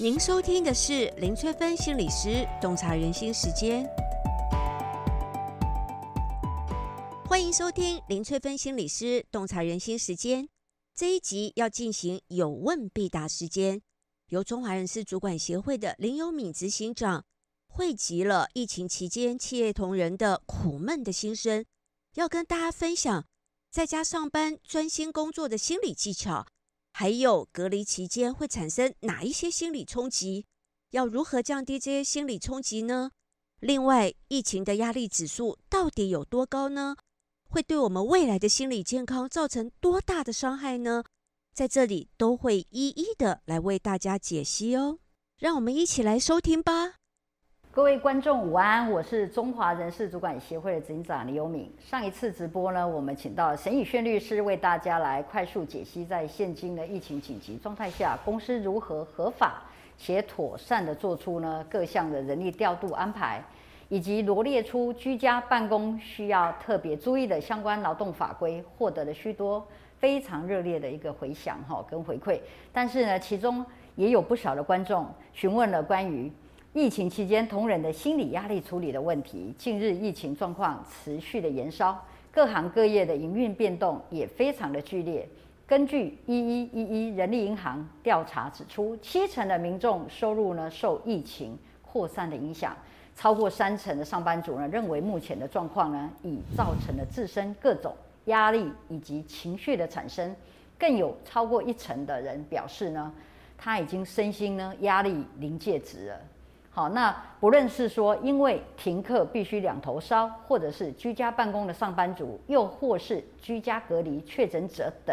您收听的是林翠芬心理师洞察人心时间，欢迎收听林翠芬心理师洞察人心时间。这一集要进行有问必答时间，由中华人事主管协会的林有敏执行长汇集了疫情期间企业同仁的苦闷的心声，要跟大家分享在家上班专心工作的心理技巧。还有隔离期间会产生哪一些心理冲击？要如何降低这些心理冲击呢？另外，疫情的压力指数到底有多高呢？会对我们未来的心理健康造成多大的伤害呢？在这里都会一一的来为大家解析哦。让我们一起来收听吧。各位观众午安，我是中华人事主管协会的执行长林有敏。上一次直播呢，我们请到沈以轩律师为大家来快速解析，在现今的疫情紧急状态下，公司如何合法且妥善地做出呢各项的人力调度安排，以及罗列出居家办公需要特别注意的相关劳动法规，获得了许多非常热烈的一个回响哈跟回馈。但是呢，其中也有不少的观众询问了关于。疫情期间，同仁的心理压力处理的问题。近日疫情状况持续的延烧，各行各业的营运变动也非常的剧烈。根据一一一一人力银行调查指出，七成的民众收入呢受疫情扩散的影响，超过三成的上班族呢认为目前的状况呢已造成了自身各种压力以及情绪的产生，更有超过一成的人表示呢他已经身心呢压力临界值了。好，那不论是说因为停课必须两头烧，或者是居家办公的上班族，又或是居家隔离确诊者等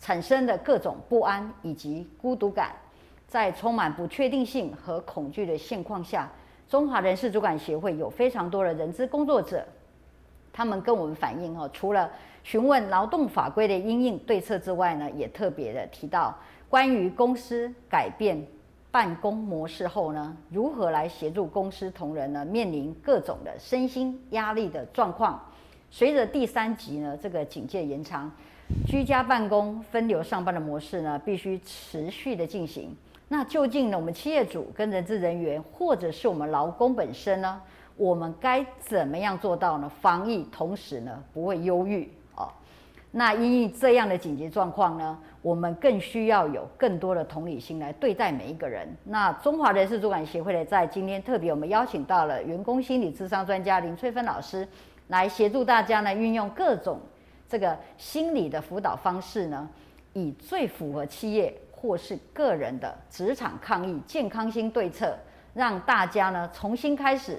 产生的各种不安以及孤独感，在充满不确定性和恐惧的现况下，中华人事主管协会有非常多的人资工作者，他们跟我们反映哦，除了询问劳动法规的因应对策之外呢，也特别的提到关于公司改变。办公模式后呢，如何来协助公司同仁呢？面临各种的身心压力的状况。随着第三级呢，这个警戒延长，居家办公分流上班的模式呢，必须持续的进行。那究竟呢，我们企业主跟人资人员，或者是我们劳工本身呢，我们该怎么样做到呢？防疫同时呢，不会忧郁哦。那因为这样的紧急状况呢，我们更需要有更多的同理心来对待每一个人。那中华人事主管协会呢，在今天特别我们邀请到了员工心理智商专家林翠芬老师，来协助大家呢，运用各种这个心理的辅导方式呢，以最符合企业或是个人的职场抗疫健康心对策，让大家呢重新开始。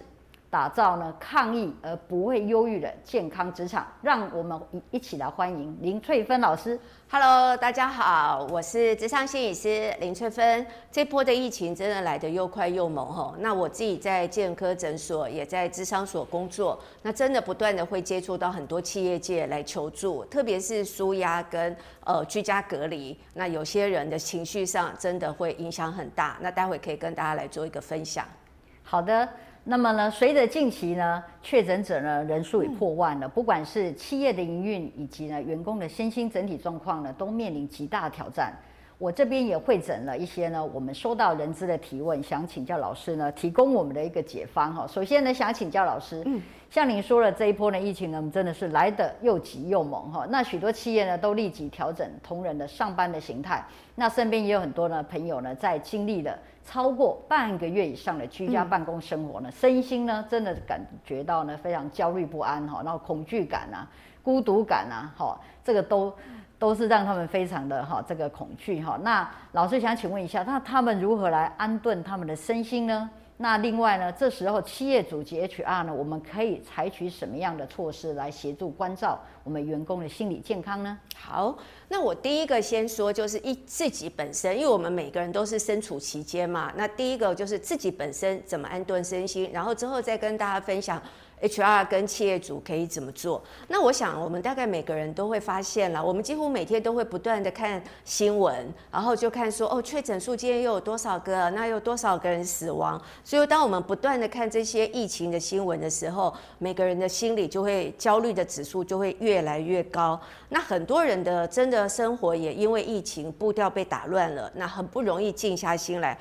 打造呢抗疫而不会忧郁的健康职场，让我们一一起来欢迎林翠芬老师。Hello，大家好，我是职场心理师林翠芬。这波的疫情真的来得又快又猛哈，那我自己在健科诊所也在智商所工作，那真的不断的会接触到很多企业界来求助，特别是舒压跟呃居家隔离，那有些人的情绪上真的会影响很大。那待会可以跟大家来做一个分享。好的。那么呢，随着近期呢确诊者呢人数已破万了，不管是企业的营运以及呢员工的身心整体状况呢，都面临极大的挑战。我这边也会诊了一些呢，我们收到人资的提问，想请教老师呢提供我们的一个解方哈。首先呢，想请教老师，嗯，像您说了这一波的疫情呢，真的是来得又急又猛哈。那许多企业呢都立即调整同仁的上班的形态，那身边也有很多呢朋友呢在经历了。超过半个月以上的居家办公生活呢，嗯、身心呢真的感觉到呢非常焦虑不安哈，然后恐惧感啊、孤独感啊，哈，这个都都是让他们非常的哈这个恐惧哈。那老师想请问一下，那他们如何来安顿他们的身心呢？那另外呢，这时候企业主及 HR 呢，我们可以采取什么样的措施来协助关照我们员工的心理健康呢？好，那我第一个先说就是一自己本身，因为我们每个人都是身处其间嘛。那第一个就是自己本身怎么安顿身心，然后之后再跟大家分享。HR 跟企业主可以怎么做？那我想，我们大概每个人都会发现了，我们几乎每天都会不断的看新闻，然后就看说，哦，确诊数今天又有多少个？那有多少个人死亡？所以，当我们不断的看这些疫情的新闻的时候，每个人的心里就会焦虑的指数就会越来越高。那很多人的真的生活也因为疫情步调被打乱了，那很不容易静下心来。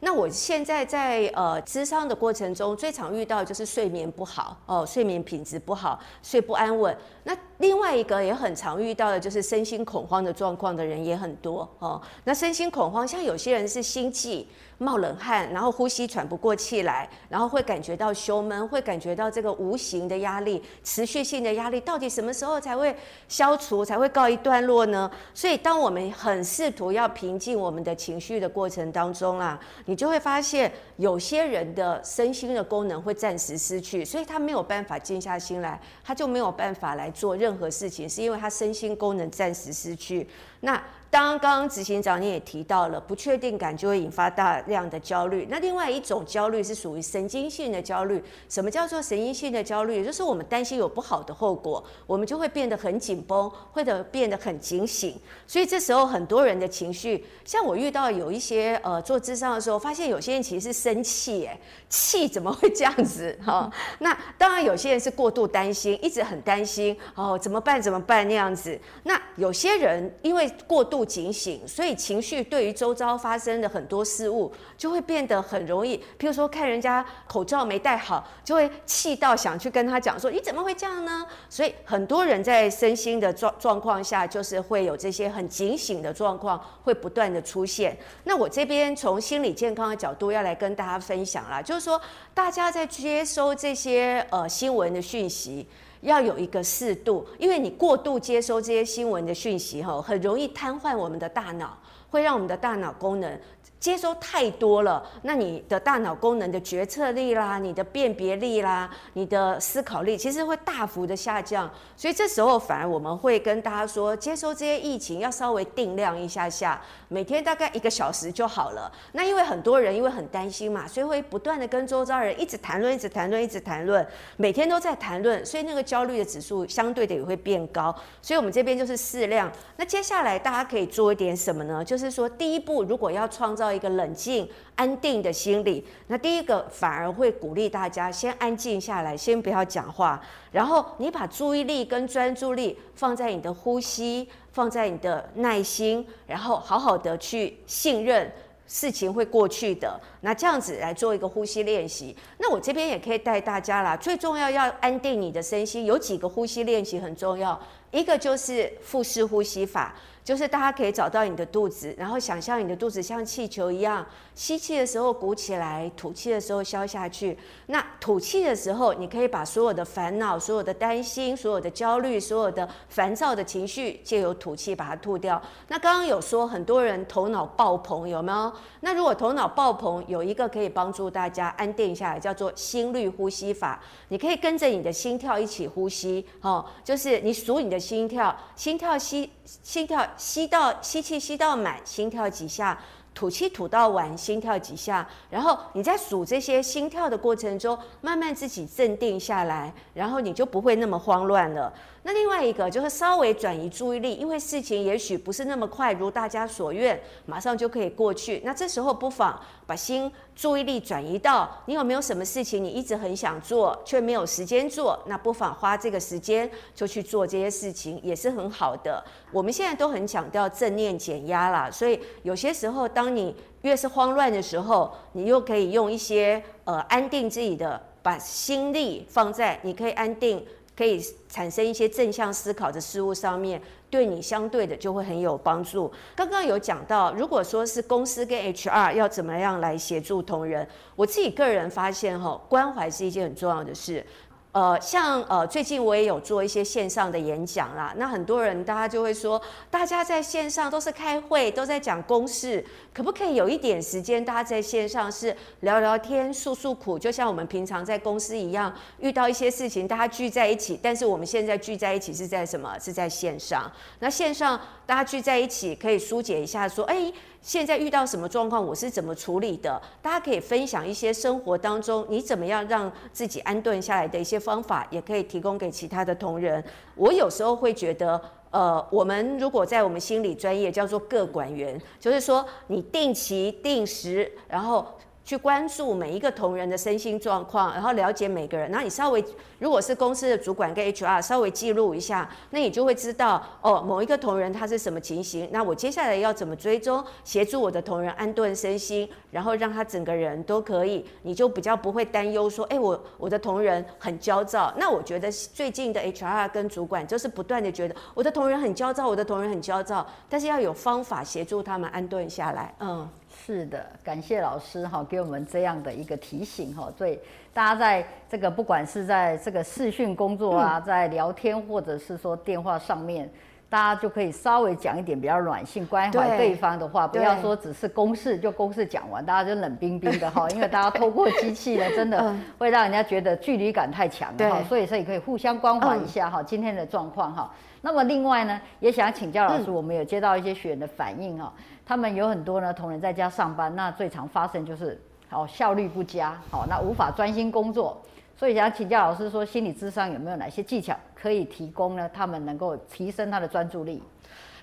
那我现在在呃咨商的过程中，最常遇到就是睡眠不好哦，睡眠品质不好，睡不安稳。那另外一个也很常遇到的就是身心恐慌的状况的人也很多哦。那身心恐慌，像有些人是心悸。冒冷汗，然后呼吸喘不过气来，然后会感觉到胸闷，会感觉到这个无形的压力、持续性的压力，到底什么时候才会消除，才会告一段落呢？所以，当我们很试图要平静我们的情绪的过程当中啊，你就会发现有些人的身心的功能会暂时失去，所以他没有办法静下心来，他就没有办法来做任何事情，是因为他身心功能暂时失去。那刚刚执行长你也提到了，不确定感就会引发大量的焦虑。那另外一种焦虑是属于神经性的焦虑。什么叫做神经性的焦虑？也就是我们担心有不好的后果，我们就会变得很紧绷，或者变得很警醒。所以这时候很多人的情绪，像我遇到有一些呃做智商的时候，发现有些人其实是生气，哎，气怎么会这样子？哈、那当然有些人是过度担心，一直很担心哦，怎么办？怎么办？那样子。那有些人因为过度不警醒，所以情绪对于周遭发生的很多事物，就会变得很容易。譬如说，看人家口罩没戴好，就会气到想去跟他讲说：“你怎么会这样呢？”所以很多人在身心的状状况下，就是会有这些很警醒的状况会不断的出现。那我这边从心理健康的角度要来跟大家分享啦，就是说大家在接收这些呃新闻的讯息。要有一个适度，因为你过度接收这些新闻的讯息，哈，很容易瘫痪我们的大脑，会让我们的大脑功能。接收太多了，那你的大脑功能的决策力啦，你的辨别力啦，你的思考力，其实会大幅的下降。所以这时候反而我们会跟大家说，接收这些疫情要稍微定量一下下，每天大概一个小时就好了。那因为很多人因为很担心嘛，所以会不断的跟周遭人一直谈论，一直谈论，一直谈论，每天都在谈论，所以那个焦虑的指数相对的也会变高。所以我们这边就是适量。那接下来大家可以做一点什么呢？就是说第一步，如果要创造到一个冷静、安定的心理。那第一个反而会鼓励大家先安静下来，先不要讲话，然后你把注意力跟专注力放在你的呼吸，放在你的耐心，然后好好的去信任事情会过去的。那这样子来做一个呼吸练习。那我这边也可以带大家啦，最重要要安定你的身心，有几个呼吸练习很重要，一个就是腹式呼吸法。就是大家可以找到你的肚子，然后想象你的肚子像气球一样，吸气的时候鼓起来，吐气的时候消下去。那吐气的时候，你可以把所有的烦恼、所有的担心、所有的焦虑、所有的烦躁的情绪，借由吐气把它吐掉。那刚刚有说很多人头脑爆棚，有没有？那如果头脑爆棚，有一个可以帮助大家安定下来，叫做心率呼吸法。你可以跟着你的心跳一起呼吸，哦，就是你数你的心跳，心跳吸，心跳。吸到吸气吸到满，心跳几下；吐气吐到完，心跳几下。然后你在数这些心跳的过程中，慢慢自己镇定下来，然后你就不会那么慌乱了。那另外一个就是稍微转移注意力，因为事情也许不是那么快如大家所愿，马上就可以过去。那这时候不妨把心注意力转移到你有没有什么事情你一直很想做却没有时间做，那不妨花这个时间就去做这些事情，也是很好的。我们现在都很强调正念减压啦，所以有些时候当你越是慌乱的时候，你又可以用一些呃安定自己的，把心力放在你可以安定。可以产生一些正向思考的事物上面，对你相对的就会很有帮助。刚刚有讲到，如果说是公司跟 HR 要怎么样来协助同仁，我自己个人发现哈，关怀是一件很重要的事。呃，像呃，最近我也有做一些线上的演讲啦。那很多人大家就会说，大家在线上都是开会，都在讲公事，可不可以有一点时间，大家在线上是聊聊天、诉诉苦，就像我们平常在公司一样，遇到一些事情，大家聚在一起。但是我们现在聚在一起是在什么？是在线上。那线上大家聚在一起，可以疏解一下，说，哎。现在遇到什么状况，我是怎么处理的？大家可以分享一些生活当中你怎么样让自己安顿下来的一些方法，也可以提供给其他的同仁。我有时候会觉得，呃，我们如果在我们心理专业叫做各管员，就是说你定期定时，然后。去关注每一个同仁的身心状况，然后了解每个人。然后你稍微如果是公司的主管跟 HR 稍微记录一下，那你就会知道哦，某一个同仁他是什么情形。那我接下来要怎么追踪，协助我的同仁安顿身心，然后让他整个人都可以，你就比较不会担忧说，哎，我我的同仁很焦躁。那我觉得最近的 HR 跟主管就是不断的觉得我的同仁很焦躁，我的同仁很焦躁，但是要有方法协助他们安顿下来。嗯，是的，感谢老师哈，给我们这样的一个提醒哈。对，大家在这个不管是在这个视讯工作啊，在聊天或者是说电话上面。大家就可以稍微讲一点比较软性关怀对方的话，不要说只是公事就公事讲完，大家就冷冰冰的哈。因为大家透过机器呢，真的会让人家觉得距离感太强了哈。所以所以可以互相关怀一下哈，今天的状况哈。那么另外呢，也想请教老师，我们有接到一些学员的反应哈，他们有很多呢同仁在家上班，那最常发生就是好效率不佳，好那无法专心工作。所以想请教老师说，心理咨商有没有哪些技巧可以提供呢？他们能够提升他的专注力。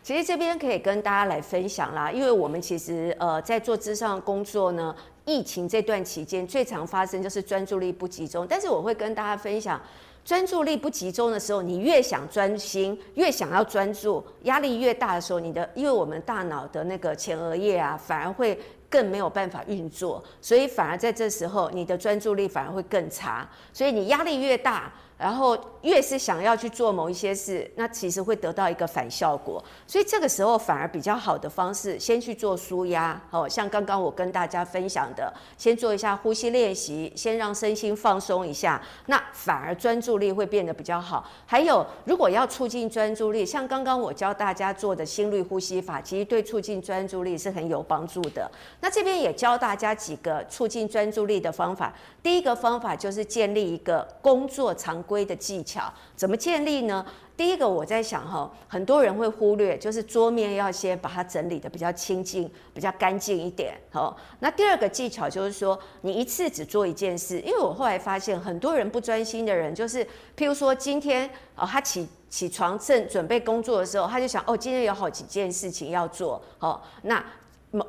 其实这边可以跟大家来分享啦，因为我们其实呃在做咨商工作呢，疫情这段期间最常发生就是专注力不集中。但是我会跟大家分享，专注力不集中的时候，你越想专心，越想要专注，压力越大的时候，你的因为我们大脑的那个前额叶啊，反而会。更没有办法运作，所以反而在这时候，你的专注力反而会更差。所以你压力越大。然后越是想要去做某一些事，那其实会得到一个反效果。所以这个时候反而比较好的方式，先去做舒压。哦，像刚刚我跟大家分享的，先做一下呼吸练习，先让身心放松一下，那反而专注力会变得比较好。还有，如果要促进专注力，像刚刚我教大家做的心率呼吸法，其实对促进专注力是很有帮助的。那这边也教大家几个促进专注力的方法。第一个方法就是建立一个工作场规的技巧，怎么建立呢？第一个我在想哈，很多人会忽略，就是桌面要先把它整理得比较清净、比较干净一点。好，那第二个技巧就是说，你一次只做一件事，因为我后来发现，很多人不专心的人，就是譬如说今天哦，他起起床正准备工作的时候，他就想哦，今天有好几件事情要做，好，那。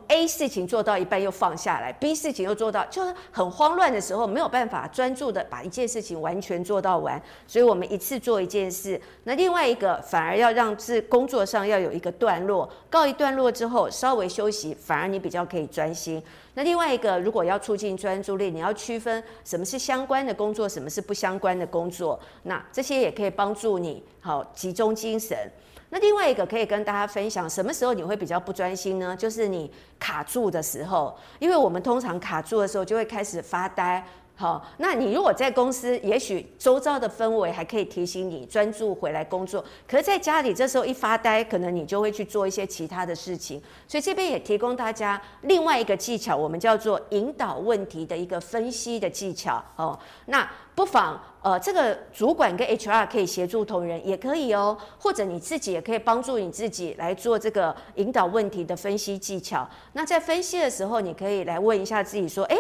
A 事情做到一半又放下来，B 事情又做到，就是很慌乱的时候，没有办法专注的把一件事情完全做到完。所以我们一次做一件事，那另外一个反而要让是工作上要有一个段落，告一段落之后稍微休息，反而你比较可以专心。那另外一个，如果要促进专注力，你要区分什么是相关的工作，什么是不相关的工作，那这些也可以帮助你好集中精神。那另外一个可以跟大家分享，什么时候你会比较不专心呢？就是你卡住的时候，因为我们通常卡住的时候就会开始发呆。好，那你如果在公司，也许周遭的氛围还可以提醒你专注回来工作，可是在家里这时候一发呆，可能你就会去做一些其他的事情。所以这边也提供大家另外一个技巧，我们叫做引导问题的一个分析的技巧。哦，那不妨呃，这个主管跟 HR 可以协助同仁，也可以哦，或者你自己也可以帮助你自己来做这个引导问题的分析技巧。那在分析的时候，你可以来问一下自己说，哎。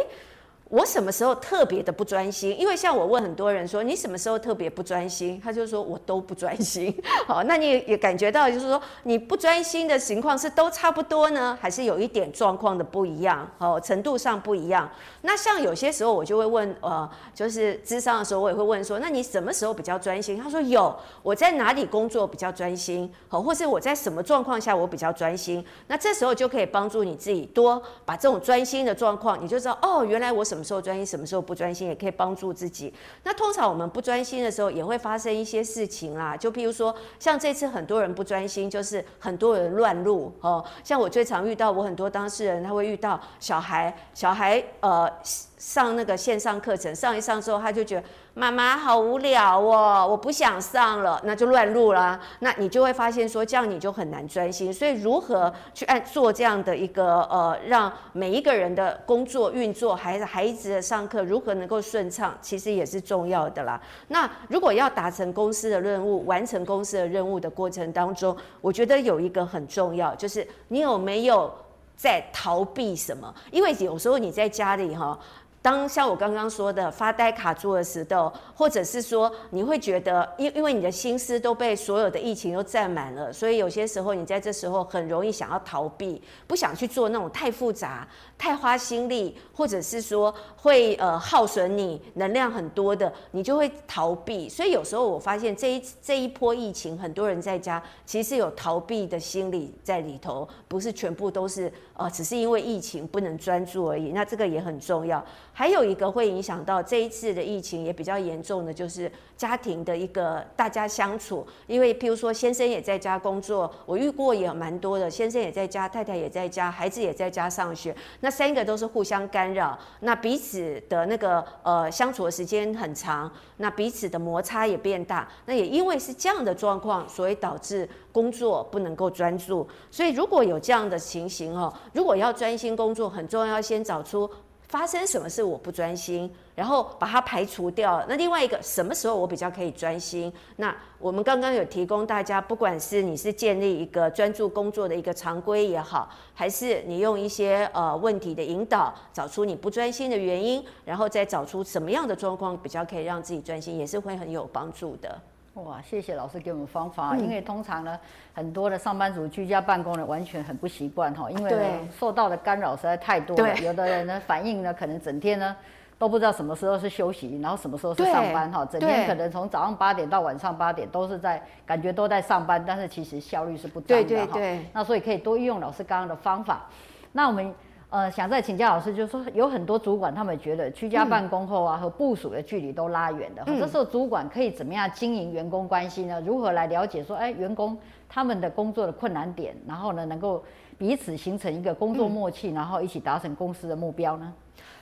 我什么时候特别的不专心？因为像我问很多人说，你什么时候特别不专心？他就说我都不专心。好，那你也感觉到就是说你不专心的情况是都差不多呢，还是有一点状况的不一样？哦，程度上不一样。那像有些时候我就会问，呃，就是智商的时候我也会问说，那你什么时候比较专心？他说有，我在哪里工作比较专心？好，或是我在什么状况下我比较专心？那这时候就可以帮助你自己多把这种专心的状况，你就知道哦，原来我什。什么时候专心，什么时候不专心，也可以帮助自己。那通常我们不专心的时候，也会发生一些事情啦。就譬如说，像这次很多人不专心，就是很多人乱入哦。像我最常遇到，我很多当事人他会遇到小孩，小孩呃。上那个线上课程，上一上之后，他就觉得妈妈好无聊哦，我不想上了，那就乱入啦。那你就会发现说，这样你就很难专心。所以如何去按做这样的一个呃，让每一个人的工作运作，孩子孩子的上课如何能够顺畅，其实也是重要的啦。那如果要达成公司的任务，完成公司的任务的过程当中，我觉得有一个很重要，就是你有没有在逃避什么？因为有时候你在家里哈。当像我刚刚说的发呆卡住的时候，或者是说你会觉得，因因为你的心思都被所有的疫情都占满了，所以有些时候你在这时候很容易想要逃避，不想去做那种太复杂、太花心力，或者是说会呃耗损你能量很多的，你就会逃避。所以有时候我发现这一这一波疫情，很多人在家其实有逃避的心理在里头，不是全部都是呃只是因为疫情不能专注而已。那这个也很重要。还有一个会影响到这一次的疫情也比较严重的，就是家庭的一个大家相处。因为譬如说先生也在家工作，我遇过也蛮多的，先生也在家，太太也在家，孩子也在家上学，那三个都是互相干扰，那彼此的那个呃相处的时间很长，那彼此的摩擦也变大。那也因为是这样的状况，所以导致工作不能够专注。所以如果有这样的情形哦，如果要专心工作，很重要，要先找出。发生什么事我不专心，然后把它排除掉。那另外一个什么时候我比较可以专心？那我们刚刚有提供大家，不管是你是建立一个专注工作的一个常规也好，还是你用一些呃问题的引导，找出你不专心的原因，然后再找出什么样的状况比较可以让自己专心，也是会很有帮助的。哇，谢谢老师给我们方法。因为通常呢，很多的上班族居家办公呢，完全很不习惯哈，因为呢受到的干扰实在太多了。有的人呢反应呢，可能整天呢都不知道什么时候是休息，然后什么时候是上班哈，整天可能从早上八点到晚上八点都是在感觉都在上班，但是其实效率是不彰的哈。那所以可以多运用老师刚刚的方法。那我们。呃，想再请教老师，就是说有很多主管他们觉得居家办公后啊，嗯、和部署的距离都拉远了。嗯、这时候主管可以怎么样经营员工关系呢？如何来了解说，哎，员工他们的工作的困难点，然后呢，能够彼此形成一个工作默契，嗯、然后一起达成公司的目标呢？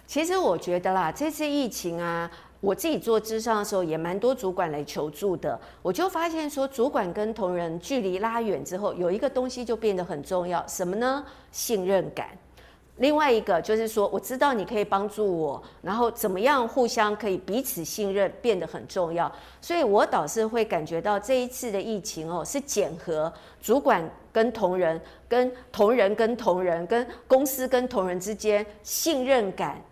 其实我觉得啦，这次疫情啊，我自己做咨商的时候，也蛮多主管来求助的。我就发现说，主管跟同仁距离拉远之后，有一个东西就变得很重要，什么呢？信任感。另外一个就是说，我知道你可以帮助我，然后怎么样互相可以彼此信任变得很重要。所以我倒是会感觉到这一次的疫情哦，是检核主管跟同仁、跟同仁跟同仁、跟公司跟同仁之间信任感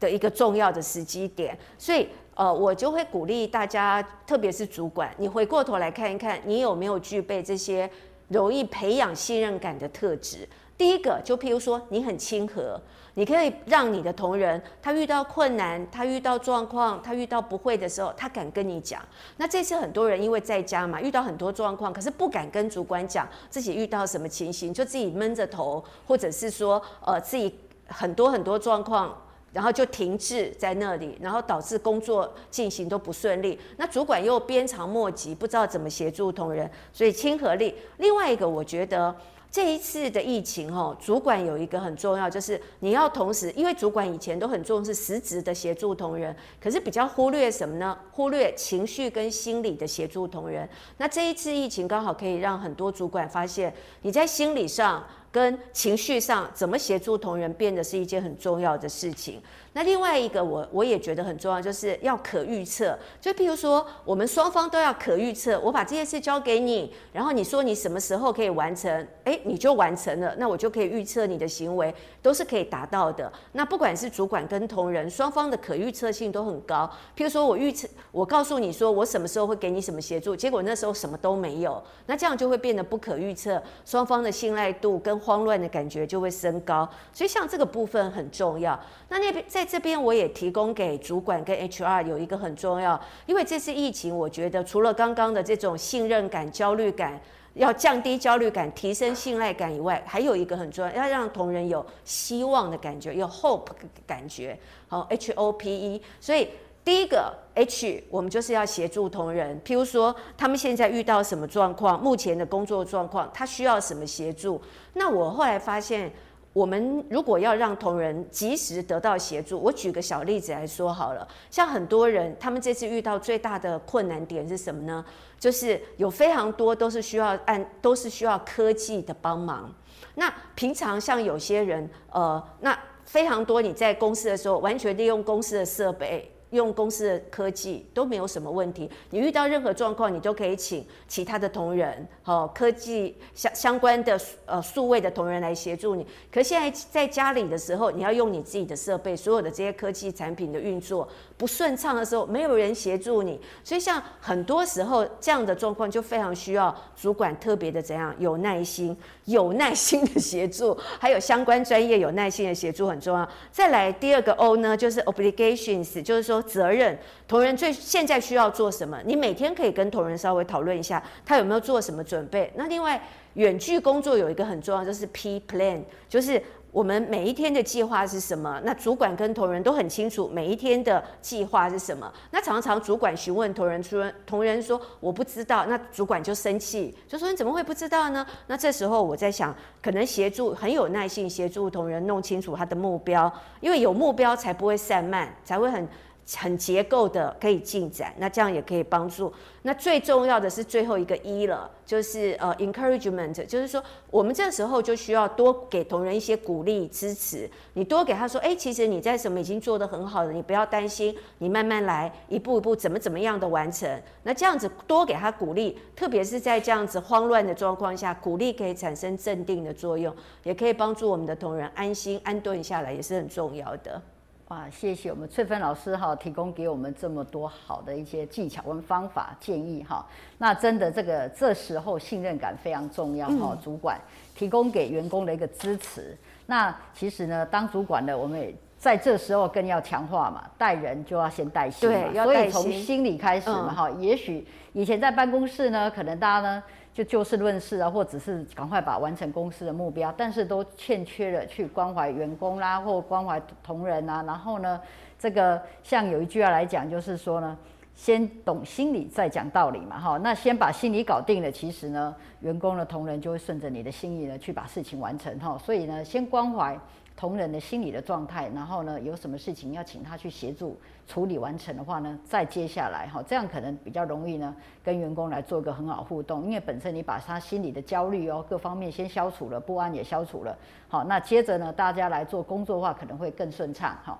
的一个重要的时机点。所以呃，我就会鼓励大家，特别是主管，你回过头来看一看，你有没有具备这些容易培养信任感的特质。第一个，就譬如说，你很亲和，你可以让你的同仁，他遇到困难，他遇到状况，他遇到不会的时候，他敢跟你讲。那这次很多人因为在家嘛，遇到很多状况，可是不敢跟主管讲自己遇到什么情形，就自己闷着头，或者是说，呃，自己很多很多状况，然后就停滞在那里，然后导致工作进行都不顺利。那主管又鞭长莫及，不知道怎么协助同仁，所以亲和力。另外一个，我觉得。这一次的疫情，哦，主管有一个很重要，就是你要同时，因为主管以前都很重视实质的协助同仁，可是比较忽略什么呢？忽略情绪跟心理的协助同仁。那这一次疫情刚好可以让很多主管发现，你在心理上跟情绪上怎么协助同仁，变得是一件很重要的事情。那另外一个我我也觉得很重要，就是要可预测。就譬如说，我们双方都要可预测。我把这件事交给你，然后你说你什么时候可以完成，诶，你就完成了。那我就可以预测你的行为都是可以达到的。那不管是主管跟同仁，双方的可预测性都很高。譬如说我预测，我告诉你说我什么时候会给你什么协助，结果那时候什么都没有，那这样就会变得不可预测，双方的信赖度跟慌乱的感觉就会升高。所以像这个部分很重要。那那边在。这边我也提供给主管跟 HR 有一个很重要，因为这次疫情，我觉得除了刚刚的这种信任感、焦虑感，要降低焦虑感、提升信赖感以外，还有一个很重要，要让同仁有希望的感觉，有 hope 感觉，好 H O P E。所以第一个 H，我们就是要协助同仁，譬如说他们现在遇到什么状况，目前的工作状况，他需要什么协助。那我后来发现。我们如果要让同仁及时得到协助，我举个小例子来说好了。像很多人，他们这次遇到最大的困难点是什么呢？就是有非常多都是需要按，都是需要科技的帮忙。那平常像有些人，呃，那非常多你在公司的时候，完全利用公司的设备。用公司的科技都没有什么问题，你遇到任何状况，你都可以请其他的同仁，哦，科技相相关的呃数位的同仁来协助你。可现在在家里的时候，你要用你自己的设备，所有的这些科技产品的运作不顺畅的时候，没有人协助你，所以像很多时候这样的状况就非常需要主管特别的怎样有耐心，有耐心的协助，还有相关专业有耐心的协助很重要。再来第二个 O 呢，就是 obligations，就是说。责任，同仁最现在需要做什么？你每天可以跟同仁稍微讨论一下，他有没有做什么准备。那另外，远距工作有一个很重要，就是 P plan，就是我们每一天的计划是什么？那主管跟同仁都很清楚每一天的计划是什么。那常常主管询问同仁，说同仁说我不知道，那主管就生气，就说你怎么会不知道呢？那这时候我在想，可能协助很有耐心协助同仁弄清楚他的目标，因为有目标才不会散漫，才会很。很结构的可以进展，那这样也可以帮助。那最重要的是最后一个一了，就是呃 encouragement，就是说我们这时候就需要多给同仁一些鼓励支持。你多给他说，哎，其实你在什么已经做得很好了，你不要担心，你慢慢来，一步一步怎么怎么样的完成。那这样子多给他鼓励，特别是在这样子慌乱的状况下，鼓励可以产生镇定的作用，也可以帮助我们的同仁安心安顿下来，也是很重要的。哇，谢谢我们翠芬老师哈，提供给我们这么多好的一些技巧跟方法建议哈。那真的这个这时候信任感非常重要哈，主管提供给员工的一个支持。那其实呢，当主管的我们也在这时候更要强化嘛，带人就要先带心嘛，对，所以从心里开始嘛哈。也许以前在办公室呢，可能大家呢。就就事论事啊，或者是赶快把完成公司的目标，但是都欠缺了去关怀员工啦，或关怀同仁啊。然后呢，这个像有一句话来讲，就是说呢，先懂心理，再讲道理嘛，哈。那先把心理搞定了，其实呢，员工的同仁就会顺着你的心意呢去把事情完成，哈。所以呢，先关怀。同仁的心理的状态，然后呢，有什么事情要请他去协助处理完成的话呢，再接下来哈，这样可能比较容易呢，跟员工来做一个很好互动，因为本身你把他心里的焦虑哦，各方面先消除了，不安也消除了，好，那接着呢，大家来做工作的话，可能会更顺畅哈。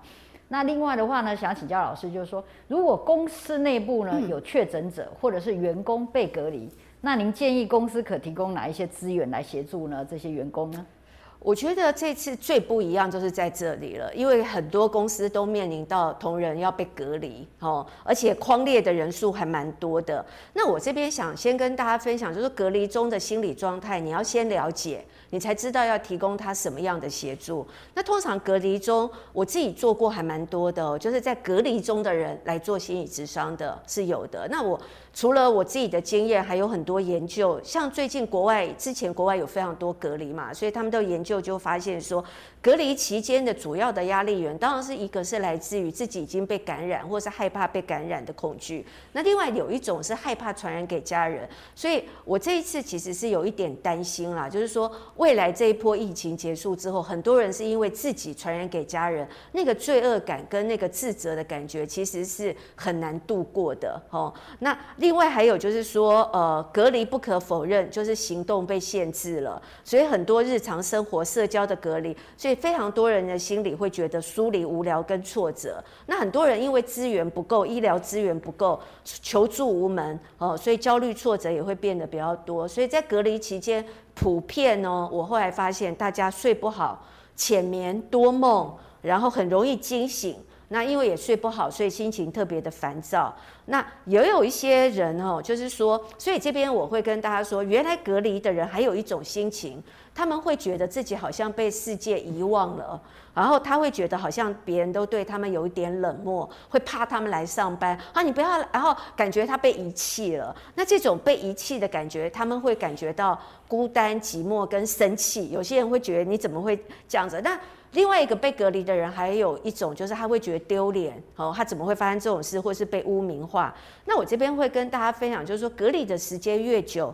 那另外的话呢，想请教老师，就是说，如果公司内部呢有确诊者，或者是员工被隔离，那您建议公司可提供哪一些资源来协助呢？这些员工呢？我觉得这次最不一样就是在这里了，因为很多公司都面临到同仁要被隔离，哦，而且匡列的人数还蛮多的。那我这边想先跟大家分享，就是隔离中的心理状态，你要先了解，你才知道要提供他什么样的协助。那通常隔离中，我自己做过还蛮多的哦，就是在隔离中的人来做心理咨商的是有的。那我。除了我自己的经验，还有很多研究。像最近国外，之前国外有非常多隔离嘛，所以他们都研就就发现说，隔离期间的主要的压力源，当然是一个是来自于自己已经被感染，或是害怕被感染的恐惧。那另外有一种是害怕传染给家人。所以我这一次其实是有一点担心啦，就是说未来这一波疫情结束之后，很多人是因为自己传染给家人，那个罪恶感跟那个自责的感觉，其实是很难度过的哦。那另外还有就是说，呃，隔离不可否认就是行动被限制了，所以很多日常生活、社交的隔离，所以非常多人的心里会觉得疏离、无聊跟挫折。那很多人因为资源不够，医疗资源不够，求助无门哦，所以焦虑、挫折也会变得比较多。所以在隔离期间，普遍哦，我后来发现大家睡不好、浅眠、多梦，然后很容易惊醒。那因为也睡不好，所以心情特别的烦躁。那也有一些人哦，就是说，所以这边我会跟大家说，原来隔离的人还有一种心情，他们会觉得自己好像被世界遗忘了，然后他会觉得好像别人都对他们有一点冷漠，会怕他们来上班啊，你不要，然后感觉他被遗弃了。那这种被遗弃的感觉，他们会感觉到孤单、寂寞跟生气。有些人会觉得你怎么会这样子？那另外一个被隔离的人，还有一种就是他会觉得丢脸，哦，他怎么会发生这种事，或是被污名化？那我这边会跟大家分享，就是说隔离的时间越久，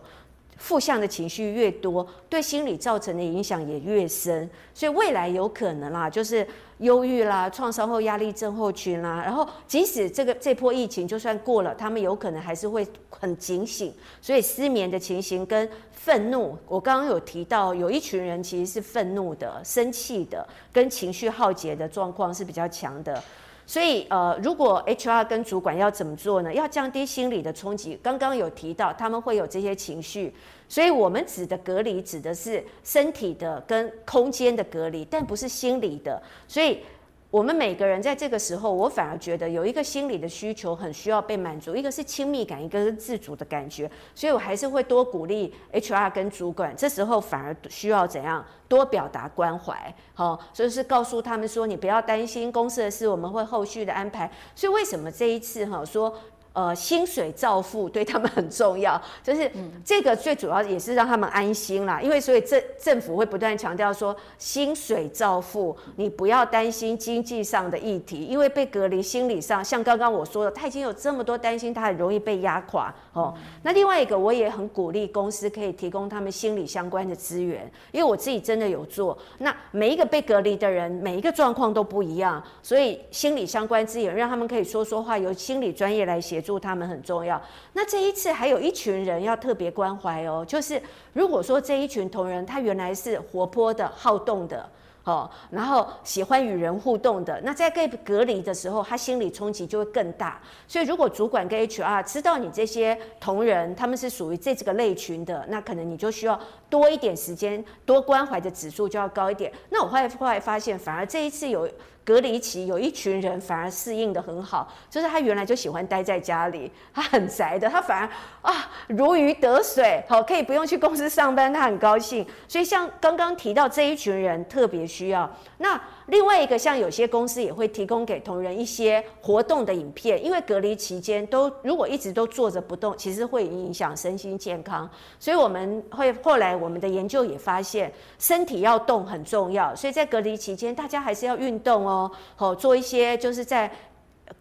负向的情绪越多，对心理造成的影响也越深，所以未来有可能啦，就是忧郁啦、创伤后压力症候群啦，然后即使这个这波疫情就算过了，他们有可能还是会很警醒，所以失眠的情形跟愤怒，我刚刚有提到，有一群人其实是愤怒的、生气的，跟情绪耗竭的状况是比较强的。所以呃，如果 HR 跟主管要怎么做呢？要降低心理的冲击。刚刚有提到他们会有这些情绪，所以我们指的隔离指的是身体的跟空间的隔离，但不是心理的。所以。我们每个人在这个时候，我反而觉得有一个心理的需求很需要被满足，一个是亲密感，一个是自主的感觉，所以我还是会多鼓励 HR 跟主管，这时候反而需要怎样多表达关怀，好，所以是告诉他们说，你不要担心公司的事，我们会后续的安排。所以为什么这一次哈说？呃，薪水照付对他们很重要，就是这个最主要也是让他们安心啦。因为所以政政府会不断强调说，薪水照付，你不要担心经济上的议题，因为被隔离，心理上像刚刚我说的，他已经有这么多担心，他很容易被压垮哦。那另外一个，我也很鼓励公司可以提供他们心理相关的资源，因为我自己真的有做。那每一个被隔离的人，每一个状况都不一样，所以心理相关资源让他们可以说说话，由心理专业来协。助他们很重要。那这一次还有一群人要特别关怀哦，就是如果说这一群同仁他原来是活泼的、好动的，哦，然后喜欢与人互动的，那在被隔离的时候，他心理冲击就会更大。所以如果主管跟 HR 知道你这些同仁他们是属于这这个类群的，那可能你就需要多一点时间，多关怀的指数就要高一点。那我后来后来发现，反而这一次有。隔离期有一群人反而适应的很好，就是他原来就喜欢待在家里，他很宅的，他反而啊如鱼得水，好，可以不用去公司上班，他很高兴。所以像刚刚提到这一群人特别需要。那另外一个像有些公司也会提供给同仁一些活动的影片，因为隔离期间都如果一直都坐着不动，其实会影响身心健康。所以我们会后来我们的研究也发现，身体要动很重要，所以在隔离期间大家还是要运动哦。哦，做一些就是在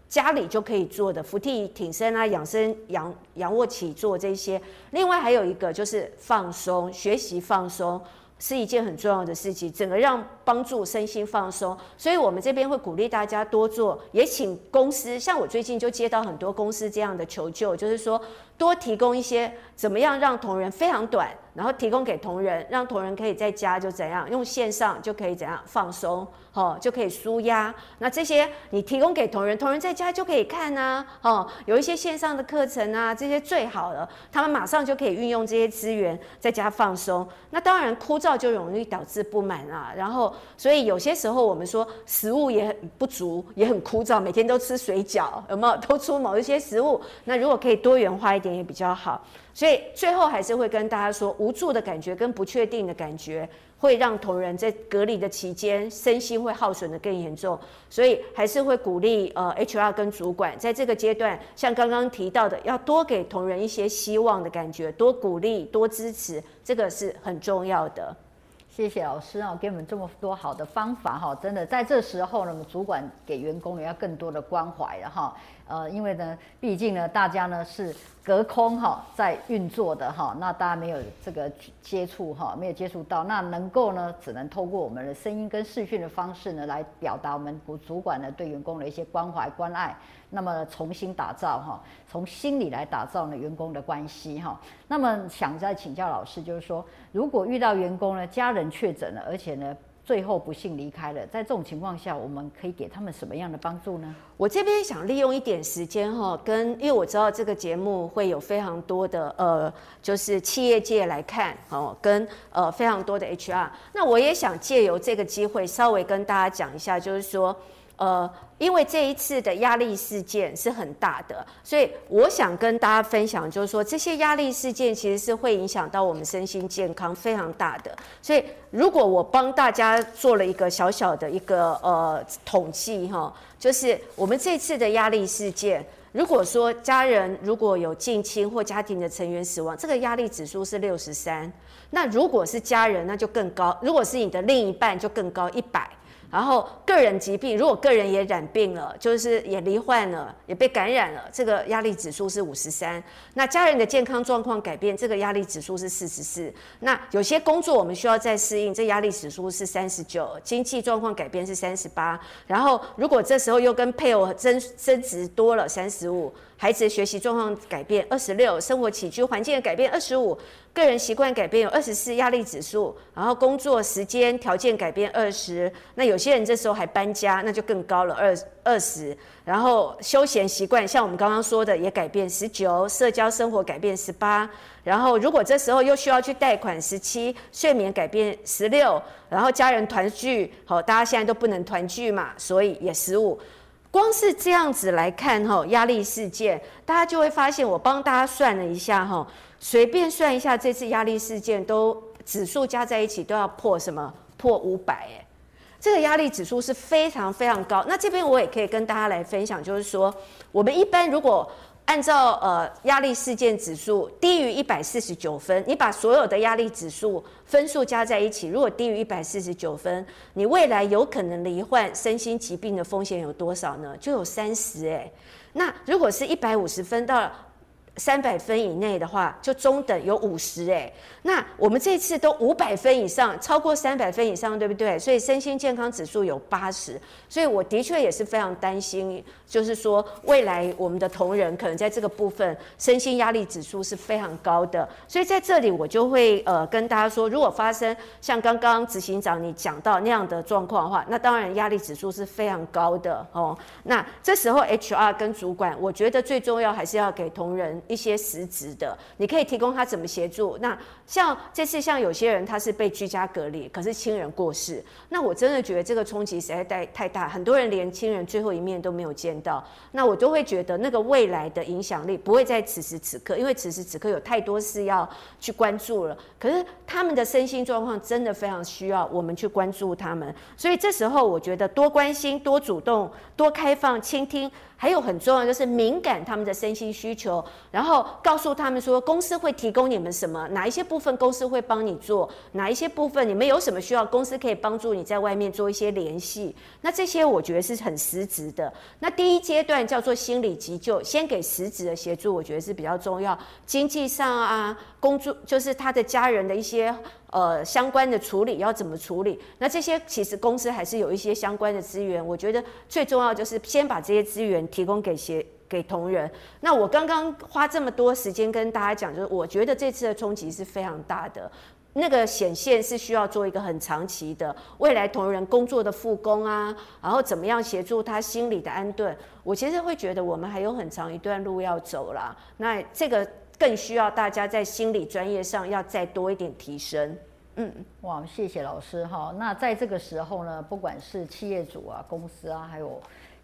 家里就可以做的伏地挺身啊、养生、仰仰卧起坐这些。另外还有一个就是放松，学习放松是一件很重要的事情，整个让帮助身心放松。所以我们这边会鼓励大家多做，也请公司，像我最近就接到很多公司这样的求救，就是说多提供一些怎么样让同仁非常短。然后提供给同仁，让同仁可以在家就怎样用线上就可以怎样放松，哦，就可以舒压。那这些你提供给同仁，同仁在家就可以看啊，哦，有一些线上的课程啊，这些最好了，他们马上就可以运用这些资源在家放松。那当然枯燥就容易导致不满啊。然后所以有些时候我们说食物也很不足，也很枯燥，每天都吃水饺，有没有？都出某一些食物。那如果可以多元化一点也比较好。所以最后还是会跟大家说，无助的感觉跟不确定的感觉，会让同仁在隔离的期间身心会耗损得更严重。所以还是会鼓励呃 HR 跟主管在这个阶段，像刚刚提到的，要多给同仁一些希望的感觉，多鼓励、多支持，这个是很重要的。谢谢老师啊，给我们这么多好的方法哈，真的在这时候呢，我们主管给员工也要更多的关怀了哈。呃，因为呢，毕竟呢，大家呢是隔空哈在运作的哈，那大家没有这个接触哈，没有接触到，那能够呢，只能透过我们的声音跟视讯的方式呢，来表达我们主管呢对员工的一些关怀关爱，那么重新打造哈，从心里来打造呢员工的关系哈。那么想再请教老师，就是说，如果遇到员工呢家人确诊了，而且呢。最后不幸离开了，在这种情况下，我们可以给他们什么样的帮助呢？我这边想利用一点时间哈，跟因为我知道这个节目会有非常多的呃，就是企业界来看哦，跟呃非常多的 HR，那我也想借由这个机会稍微跟大家讲一下，就是说。呃，因为这一次的压力事件是很大的，所以我想跟大家分享，就是说这些压力事件其实是会影响到我们身心健康非常大的。所以如果我帮大家做了一个小小的一个呃统计哈，就是我们这次的压力事件，如果说家人如果有近亲或家庭的成员死亡，这个压力指数是六十三。那如果是家人，那就更高；如果是你的另一半，就更高一百。然后个人疾病，如果个人也染病了，就是也罹患了，也被感染了，这个压力指数是五十三。那家人的健康状况改变，这个压力指数是四十四。那有些工作我们需要再适应，这压力指数是三十九。经济状况改变是三十八。然后如果这时候又跟配偶争争执多了，三十五。孩子学习状况改变二十六，生活起居环境的改变二十五，个人习惯改变有二十四，压力指数，然后工作时间条件改变二十，那有些人这时候还搬家，那就更高了二二十，然后休闲习惯像我们刚刚说的也改变十九，社交生活改变十八，然后如果这时候又需要去贷款十七，睡眠改变十六，然后家人团聚，好，大家现在都不能团聚嘛，所以也十五。光是这样子来看，哈，压力事件，大家就会发现，我帮大家算了一下，哈，随便算一下，这次压力事件都指数加在一起都要破什么？破五百，哎，这个压力指数是非常非常高。那这边我也可以跟大家来分享，就是说，我们一般如果按照呃压力事件指数低于一百四十九分，你把所有的压力指数分数加在一起，如果低于一百四十九分，你未来有可能罹患身心疾病的风险有多少呢？就有三十哎。那如果是一百五十分到三百分以内的话，就中等有五十哎，那我们这次都五百分以上，超过三百分以上，对不对？所以身心健康指数有八十，所以我的确也是非常担心，就是说未来我们的同仁可能在这个部分身心压力指数是非常高的，所以在这里我就会呃跟大家说，如果发生像刚刚执行长你讲到那样的状况的话，那当然压力指数是非常高的哦。那这时候 HR 跟主管，我觉得最重要还是要给同仁。一些实质的，你可以提供他怎么协助。那像这次，像有些人他是被居家隔离，可是亲人过世，那我真的觉得这个冲击实在太太大，很多人连亲人最后一面都没有见到，那我都会觉得那个未来的影响力不会在此时此刻，因为此时此刻有太多事要去关注了。可是他们的身心状况真的非常需要我们去关注他们，所以这时候我觉得多关心、多主动、多开放、倾听。还有很重要就是敏感他们的身心需求，然后告诉他们说，公司会提供你们什么，哪一些部分公司会帮你做，哪一些部分你们有什么需要，公司可以帮助你在外面做一些联系。那这些我觉得是很实质的。那第一阶段叫做心理急救，先给实质的协助，我觉得是比较重要。经济上啊，工作就是他的家人的一些。呃，相关的处理要怎么处理？那这些其实公司还是有一些相关的资源。我觉得最重要就是先把这些资源提供给协给同仁。那我刚刚花这么多时间跟大家讲，就是我觉得这次的冲击是非常大的。那个显现是需要做一个很长期的未来同仁工作的复工啊，然后怎么样协助他心理的安顿。我其实会觉得我们还有很长一段路要走啦。那这个。更需要大家在心理专业上要再多一点提升。嗯，哇，谢谢老师哈。那在这个时候呢，不管是企业主啊、公司啊，还有。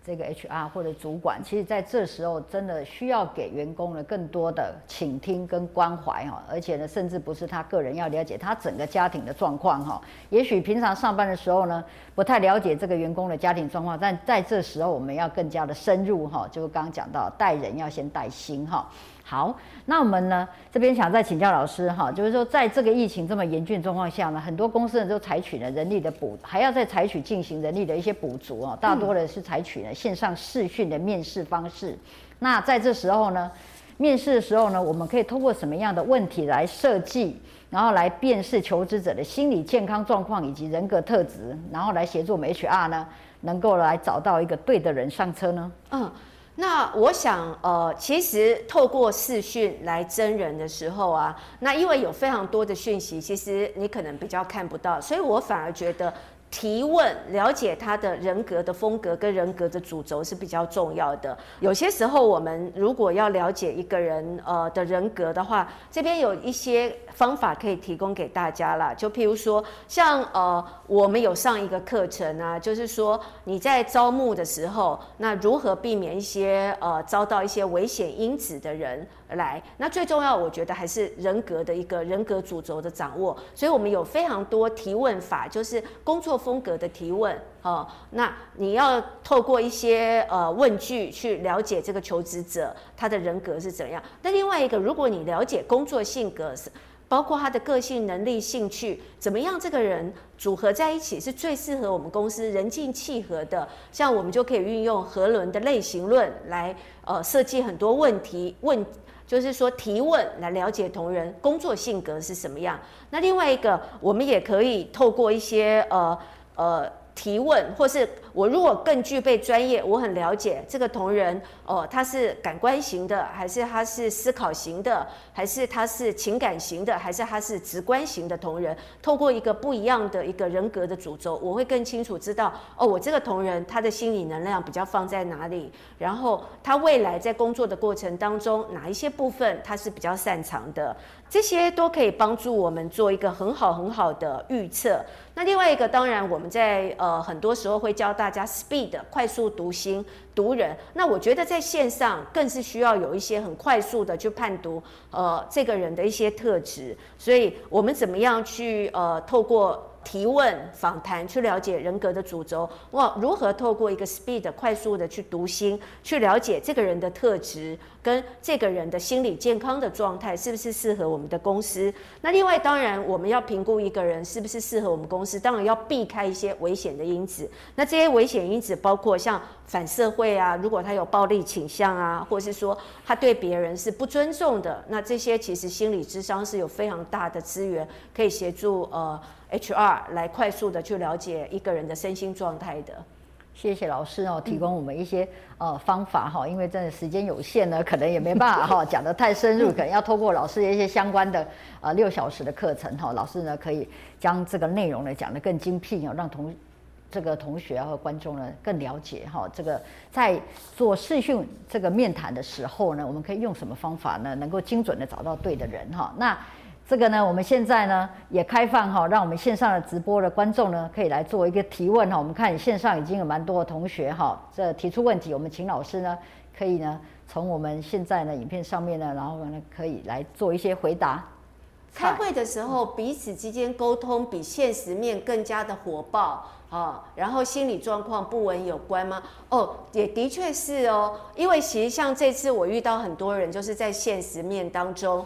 这个 HR 或者主管，其实在这时候真的需要给员工呢更多的倾听跟关怀哈，而且呢，甚至不是他个人要了解他整个家庭的状况哈。也许平常上班的时候呢，不太了解这个员工的家庭状况，但在这时候我们要更加的深入哈，就是刚刚讲到带人要先带心哈。好，那我们呢这边想再请教老师哈，就是说在这个疫情这么严峻状况下呢，很多公司呢都采取了人力的补，还要再采取进行人力的一些补足啊，大多的是采取了线上视讯的面试方式。那在这时候呢，面试的时候呢，我们可以通过什么样的问题来设计，然后来辨识求职者的心理健康状况以及人格特质，然后来协助我们 HR 呢，能够来找到一个对的人上车呢？嗯。那我想，呃，其实透过视讯来真人的时候啊，那因为有非常多的讯息，其实你可能比较看不到，所以我反而觉得。提问，了解他的人格的风格跟人格的主轴是比较重要的。有些时候，我们如果要了解一个人呃的人格的话，这边有一些方法可以提供给大家啦。就譬如说，像呃我们有上一个课程啊，就是说你在招募的时候，那如何避免一些呃遭到一些危险因子的人。来，那最重要，我觉得还是人格的一个人格主轴的掌握。所以，我们有非常多提问法，就是工作风格的提问。哦，那你要透过一些呃问句去了解这个求职者他的人格是怎样。那另外一个，如果你了解工作性格是，包括他的个性、能力、兴趣，怎么样这个人组合在一起是最适合我们公司人尽契合的。像我们就可以运用和伦的类型论来呃设计很多问题问。就是说提问来了解同仁工作性格是什么样。那另外一个，我们也可以透过一些呃呃提问，或是我如果更具备专业，我很了解这个同仁，哦，他是感官型的，还是他是思考型的，还是他是情感型的，还是他是直观型的同仁？透过一个不一样的一个人格的主轴，我会更清楚知道，哦，我这个同仁他的心理能量比较放在哪里，然后他未来在工作的过程当中，哪一些部分他是比较擅长的。这些都可以帮助我们做一个很好很好的预测。那另外一个，当然我们在呃很多时候会教大家 speed 快速读心读人。那我觉得在线上更是需要有一些很快速的去判读呃这个人的一些特质。所以我们怎么样去呃透过提问、访谈去了解人格的主轴，哇，如何透过一个 speed 快速的去读心，去了解这个人的特质跟这个人的心理健康的状态是不是适合我们的公司？那另外，当然我们要评估一个人是不是适合我们公司，当然要避开一些危险的因子。那这些危险因子包括像反社会啊，如果他有暴力倾向啊，或是说他对别人是不尊重的，那这些其实心理智商是有非常大的资源可以协助呃。HR 来快速的去了解一个人的身心状态的，谢谢老师哦，提供我们一些呃方法哈，因为真的时间有限呢，可能也没办法哈 讲得太深入，可能要透过老师的一些相关的呃六小时的课程哈，老师呢可以将这个内容呢讲得更精辟哦，让同这个同学和观众呢更了解哈，这个在做视讯这个面谈的时候呢，我们可以用什么方法呢，能够精准的找到对的人哈，那。这个呢，我们现在呢也开放哈，让我们线上的直播的观众呢可以来做一个提问哈。我们看线上已经有蛮多的同学哈，这提出问题，我们请老师呢可以呢从我们现在呢影片上面呢，然后呢可以来做一些回答。开会的时候彼此之间沟通比现实面更加的火爆啊，然后心理状况不稳有关吗？哦，也的确是哦，因为其实像这次我遇到很多人就是在现实面当中。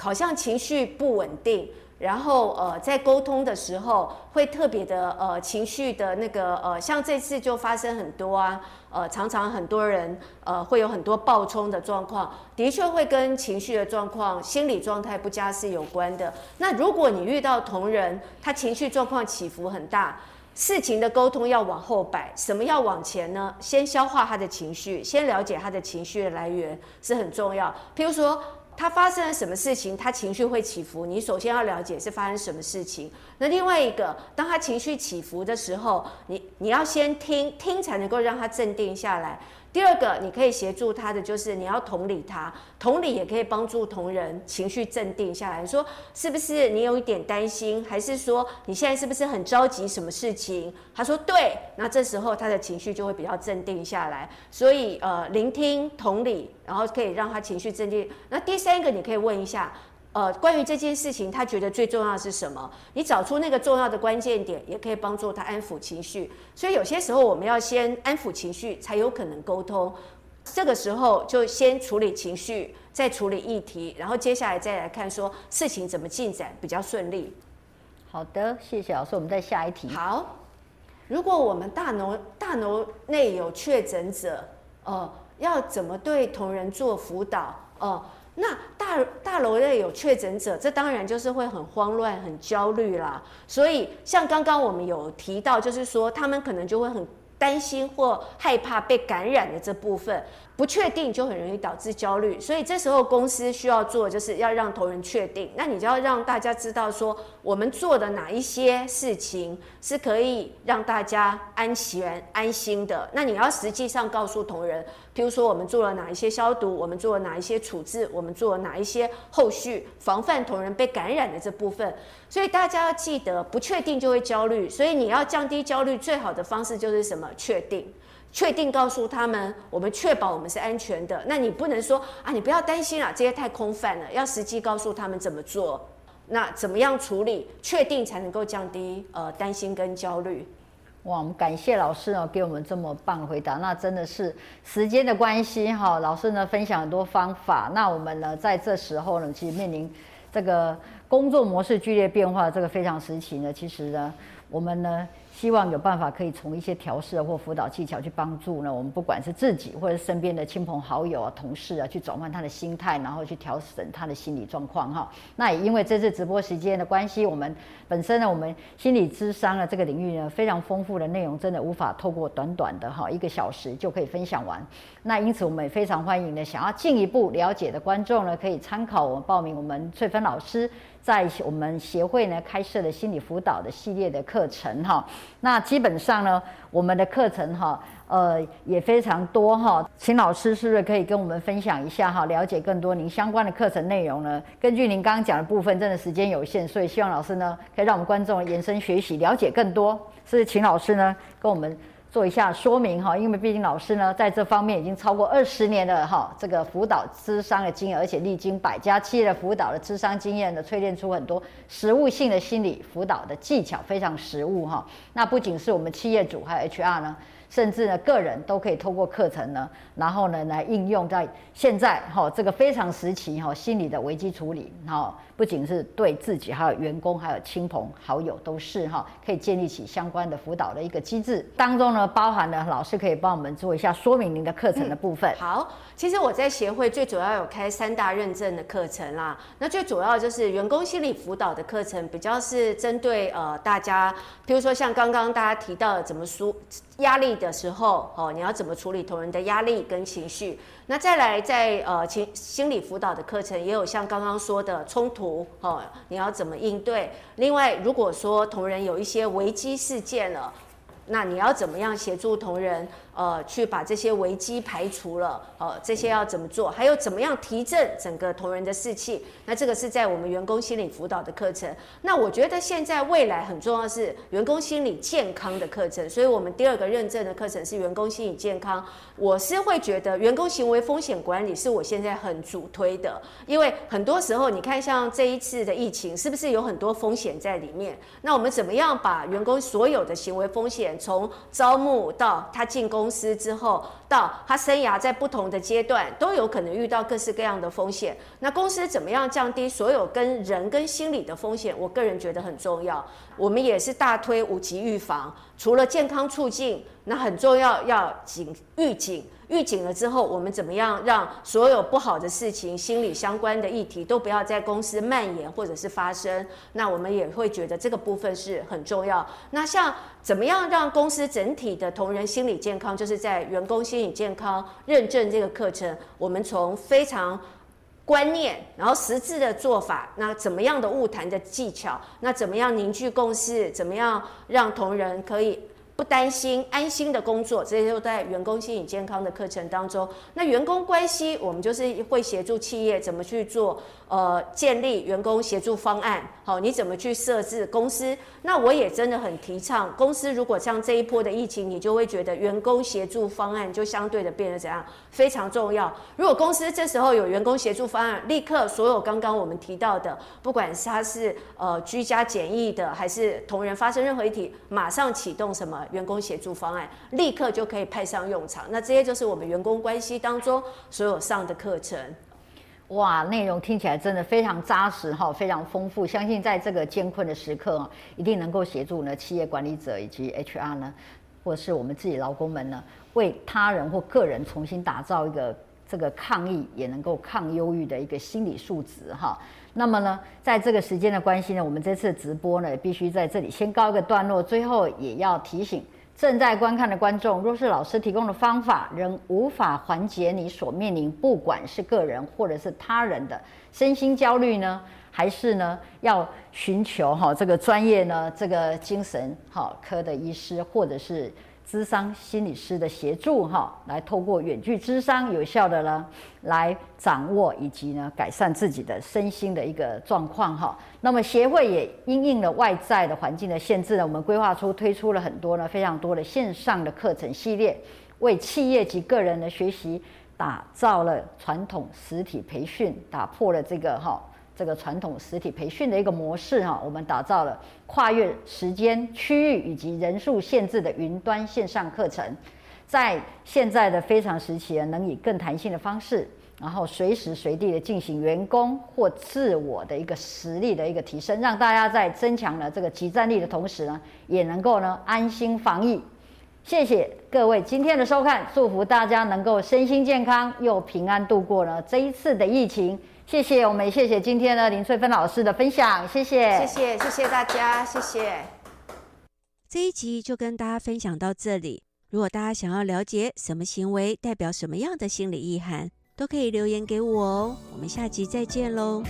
好像情绪不稳定，然后呃，在沟通的时候会特别的呃情绪的那个呃，像这次就发生很多啊，呃，常常很多人呃会有很多爆冲的状况，的确会跟情绪的状况、心理状态不佳是有关的。那如果你遇到同仁，他情绪状况起伏很大，事情的沟通要往后摆，什么要往前呢？先消化他的情绪，先了解他的情绪的来源是很重要。譬如说。他发生了什么事情？他情绪会起伏。你首先要了解是发生什么事情。那另外一个，当他情绪起伏的时候，你你要先听，听才能够让他镇定下来。第二个，你可以协助他的就是你要同理他，同理也可以帮助同仁情绪镇定下来。说是不是你有一点担心，还是说你现在是不是很着急什么事情？他说对，那这时候他的情绪就会比较镇定下来。所以呃，聆听同理，然后可以让他情绪镇定。那第三个，你可以问一下。呃，关于这件事情，他觉得最重要的是什么？你找出那个重要的关键点，也可以帮助他安抚情绪。所以有些时候，我们要先安抚情绪，才有可能沟通。这个时候就先处理情绪，再处理议题，然后接下来再来看说事情怎么进展比较顺利。好的，谢谢老师。我们再下一题。好，如果我们大楼大楼内有确诊者，呃，要怎么对同仁做辅导？呃那大大楼内有确诊者，这当然就是会很慌乱、很焦虑啦。所以像刚刚我们有提到，就是说他们可能就会很担心或害怕被感染的这部分。不确定就很容易导致焦虑，所以这时候公司需要做，就是要让同仁确定。那你就要让大家知道说，我们做的哪一些事情是可以让大家安全安心的。那你要实际上告诉同仁，譬如说我们做了哪一些消毒，我们做了哪一些处置，我们做了哪一些后续防范同仁被感染的这部分。所以大家要记得，不确定就会焦虑，所以你要降低焦虑，最好的方式就是什么？确定。确定告诉他们，我们确保我们是安全的。那你不能说啊，你不要担心啊，这些太空泛了。要实际告诉他们怎么做，那怎么样处理，确定才能够降低呃担心跟焦虑。哇，我们感谢老师呢，给我们这么棒的回答。那真的是时间的关系哈，老师呢分享很多方法。那我们呢在这时候呢，其实面临这个工作模式剧烈变化这个非常时期呢，其实呢，我们呢。希望有办法可以从一些调试或辅导技巧去帮助呢，我们不管是自己或者身边的亲朋好友啊、同事啊，去转换他的心态，然后去调整他的心理状况哈。那也因为这次直播时间的关系，我们本身呢，我们心理咨商的这个领域呢，非常丰富的内容，真的无法透过短短的哈一个小时就可以分享完。那因此我们也非常欢迎呢，想要进一步了解的观众呢，可以参考我们报名我们翠芬老师。在我们协会呢开设的心理辅导的系列的课程哈，那基本上呢，我们的课程哈，呃也非常多哈，请老师是不是可以跟我们分享一下哈，了解更多您相关的课程内容呢？根据您刚刚讲的部分，真的时间有限，所以希望老师呢可以让我们观众延伸学习，了解更多，是请老师呢跟我们。做一下说明哈，因为毕竟老师呢在这方面已经超过二十年的哈这个辅导咨商的经验，而且历经百家企业的辅导的咨商经验呢，淬炼出很多实务性的心理辅导的技巧，非常实务哈。那不仅是我们企业主，还有 HR 呢。甚至呢，个人都可以透过课程呢，然后呢，来应用在现在哈这个非常时期哈心理的危机处理哈，不仅是对自己，还有员工，还有亲朋好友都是哈，可以建立起相关的辅导的一个机制。当中呢，包含了老师可以帮我们做一下说明您的课程的部分。好，其实我在协会最主要有开三大认证的课程啦，那最主要就是员工心理辅导的课程，比较是针对呃大家，比如说像刚刚大家提到的怎么说。压力的时候，哦，你要怎么处理同仁的压力跟情绪？那再来在呃情心理辅导的课程，也有像刚刚说的冲突，哦，你要怎么应对？另外，如果说同仁有一些危机事件了，那你要怎么样协助同仁？呃，去把这些危机排除了，呃，这些要怎么做？还有怎么样提振整个同仁的士气？那这个是在我们员工心理辅导的课程。那我觉得现在未来很重要是员工心理健康的课程，所以我们第二个认证的课程是员工心理健康。我是会觉得员工行为风险管理是我现在很主推的，因为很多时候你看像这一次的疫情，是不是有很多风险在里面？那我们怎么样把员工所有的行为风险，从招募到他进攻公司之后，到他生涯在不同的阶段都有可能遇到各式各样的风险。那公司怎么样降低所有跟人跟心理的风险？我个人觉得很重要。我们也是大推五级预防，除了健康促进，那很重要要警预警。预警了之后，我们怎么样让所有不好的事情、心理相关的议题都不要在公司蔓延或者是发生？那我们也会觉得这个部分是很重要。那像怎么样让公司整体的同仁心理健康，就是在员工心理健康认证这个课程，我们从非常观念，然后实质的做法，那怎么样的晤谈的技巧，那怎么样凝聚共识，怎么样让同仁可以。不担心，安心的工作，这些都在员工心理健康的课程当中。那员工关系，我们就是会协助企业怎么去做。呃，建立员工协助方案，好，你怎么去设置公司？那我也真的很提倡，公司如果像这一波的疫情，你就会觉得员工协助方案就相对的变得怎样，非常重要。如果公司这时候有员工协助方案，立刻所有刚刚我们提到的，不管是他是呃居家检疫的，还是同仁发生任何一题，马上启动什么员工协助方案，立刻就可以派上用场。那这些就是我们员工关系当中所有上的课程。哇，内容听起来真的非常扎实哈，非常丰富。相信在这个艰困的时刻，一定能够协助呢企业管理者以及 HR 呢，或是我们自己劳工们呢，为他人或个人重新打造一个这个抗疫也能够抗忧郁的一个心理素质哈。那么呢，在这个时间的关系呢，我们这次直播呢，必须在这里先告一个段落，最后也要提醒。正在观看的观众，若是老师提供的方法仍无法缓解你所面临不管是个人或者是他人的身心焦虑呢，还是呢要寻求哈这个专业呢这个精神哈科的医师或者是。咨商心理师的协助，哈，来透过远距咨商，有效的呢，来掌握以及呢，改善自己的身心的一个状况，哈。那么协会也因应了外在的环境的限制呢，我们规划出推出了很多呢，非常多的线上的课程系列，为企业及个人的学习打造了传统实体培训，打破了这个哈。这个传统实体培训的一个模式哈，我们打造了跨越时间、区域以及人数限制的云端线上课程，在现在的非常时期，能以更弹性的方式，然后随时随地的进行员工或自我的一个实力的一个提升，让大家在增强了这个集战力的同时呢，也能够呢安心防疫。谢谢各位今天的收看，祝福大家能够身心健康又平安度过了这一次的疫情。谢谢我们，谢谢今天的林翠芬老师的分享，谢谢，谢谢，谢谢大家，谢谢。这一集就跟大家分享到这里。如果大家想要了解什么行为代表什么样的心理意涵，都可以留言给我哦。我们下集再见喽。